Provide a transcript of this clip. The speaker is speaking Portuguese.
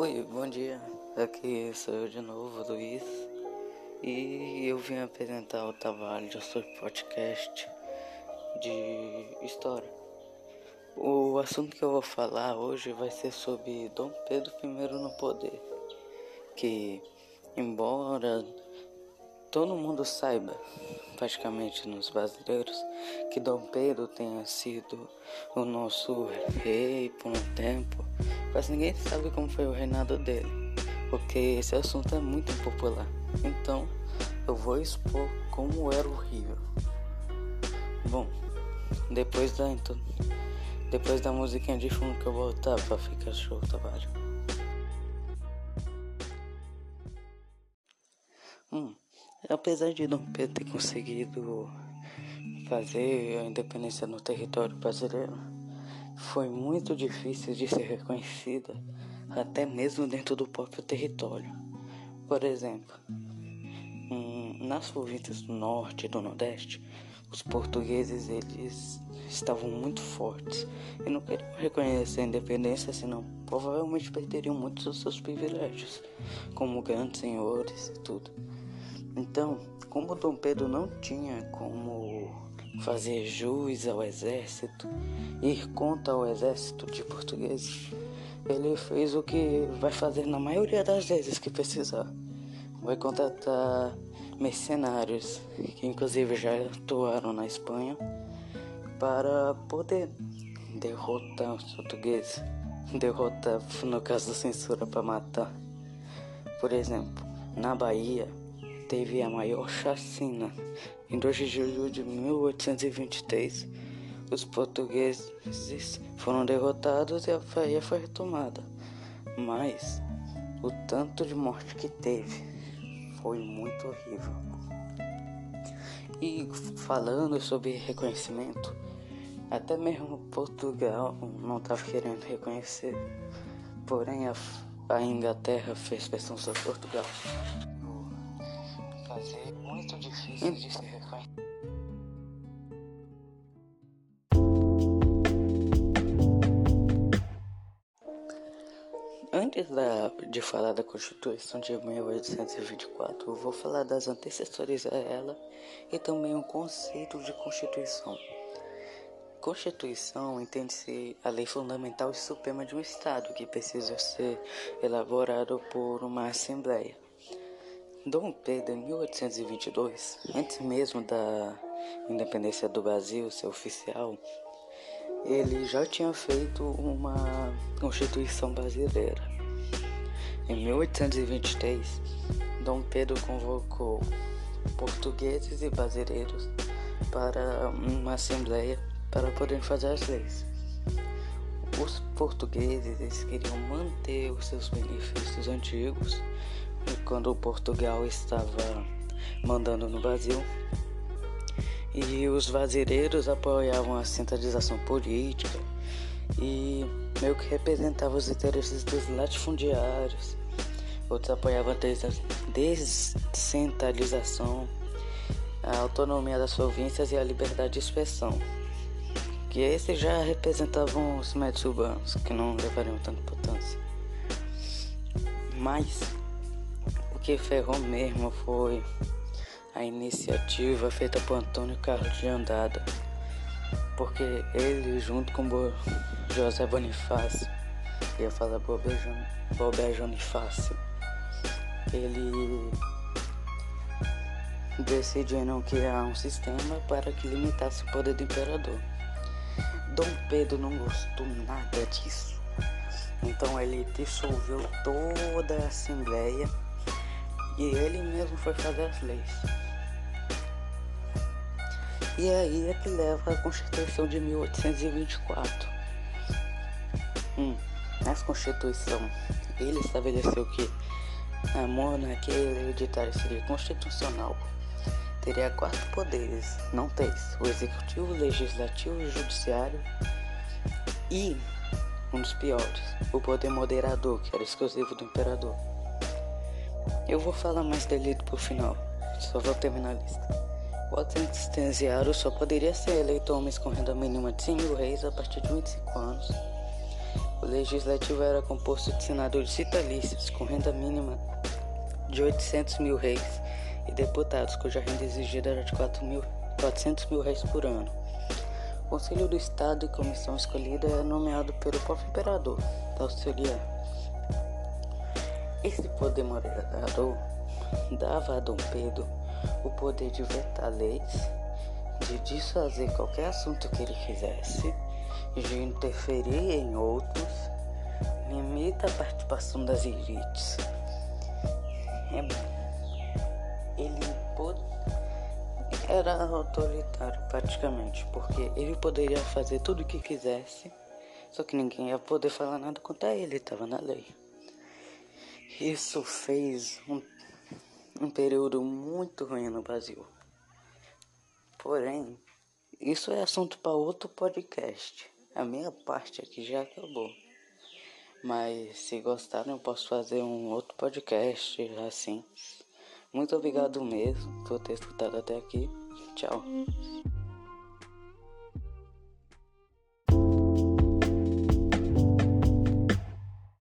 Oi, bom dia. Aqui sou eu de novo, Luiz. E eu vim apresentar o trabalho seu podcast de história. O assunto que eu vou falar hoje vai ser sobre Dom Pedro I no poder. Que, embora todo mundo saiba, praticamente nos brasileiros, que Dom Pedro tenha sido o nosso rei por um tempo, quase ninguém sabe como foi o reinado dele, porque esse assunto é muito impopular. Então, eu vou expor como era horrível. Bom, depois da depois da musiquinha de fundo que eu voltar pra ficar show trabalho. Hum, Apesar de Dom Pedro ter conseguido fazer a independência no território brasileiro, foi muito difícil de ser reconhecida, até mesmo dentro do próprio território. Por exemplo, nas províncias do norte e do nordeste, os portugueses eles estavam muito fortes e não queriam reconhecer a independência, senão provavelmente perderiam muitos dos seus privilégios, como grandes senhores e tudo. Então, como Dom Pedro não tinha como fazer jus ao exército, ir contra o exército de portugueses, ele fez o que vai fazer na maioria das vezes que precisar. Vai contratar mercenários, que inclusive já atuaram na Espanha, para poder derrotar os portugueses. Derrotar, no caso da censura, para matar. Por exemplo, na Bahia, teve a maior chacina. Em 2 de julho de 1823, os portugueses foram derrotados e a Bahia foi retomada. Mas o tanto de morte que teve foi muito horrível. E falando sobre reconhecimento, até mesmo Portugal não estava querendo reconhecer, porém a, a Inglaterra fez pressão sobre Portugal fazer muito difícil de ser reconhecido. Antes da, de falar da Constituição de 1824, eu vou falar das antecessores a ela e também o conceito de Constituição. Constituição entende-se a lei fundamental e suprema de um Estado que precisa ser elaborado por uma Assembleia. Dom Pedro, em 1822, antes mesmo da independência do Brasil ser oficial, ele já tinha feito uma Constituição brasileira. Em 1823, Dom Pedro convocou portugueses e brasileiros para uma assembleia para poderem fazer as leis. Os portugueses queriam manter os seus benefícios antigos quando Portugal estava mandando no Brasil. E os vazireiros apoiavam a centralização política e meio que representavam os interesses dos latifundiários. Outros apoiavam a descentralização, a autonomia das províncias e a liberdade de expressão. Que esses já representavam os médios urbanos, que não levariam tanta importância. Mas que ferrou mesmo foi a iniciativa feita por Antônio Carlos de Andada, porque ele, junto com José Bonifácio, ia falar Bobé Bonifácio, ele decidiram criar um sistema para que limitasse o poder do imperador. Dom Pedro não gostou nada disso, então ele dissolveu toda a Assembleia e ele mesmo foi fazer as leis. E aí é que leva a Constituição de 1824. Hum, nessa Constituição, ele estabeleceu que a monarquia hereditária seria constitucional. Teria quatro poderes, não três: o executivo, o legislativo e o judiciário. E, um dos piores, o poder moderador, que era exclusivo do imperador. Eu vou falar mais dele pro final, só vou terminar a lista. O assistenciário só poderia ser eleito homens com renda mínima de 100 mil reis a partir de 25 anos. O legislativo era composto de senadores vitalícios com renda mínima de 800 mil reis e deputados cuja renda exigida era de 4 mil, 400 mil reais por ano. O Conselho do Estado e comissão escolhida é nomeado pelo próprio imperador da auxiliar. Esse poder moderador dava a Dom Pedro o poder de vetar leis, de desfazer qualquer assunto que ele quisesse, de interferir em outros, limita a participação das elites. É, ele era autoritário praticamente, porque ele poderia fazer tudo o que quisesse, só que ninguém ia poder falar nada contra ele, estava na lei. Isso fez um um período muito ruim no Brasil. Porém, isso é assunto para outro podcast. A minha parte aqui já acabou. Mas se gostaram, eu posso fazer um outro podcast assim. Muito obrigado mesmo por ter escutado até aqui. Tchau.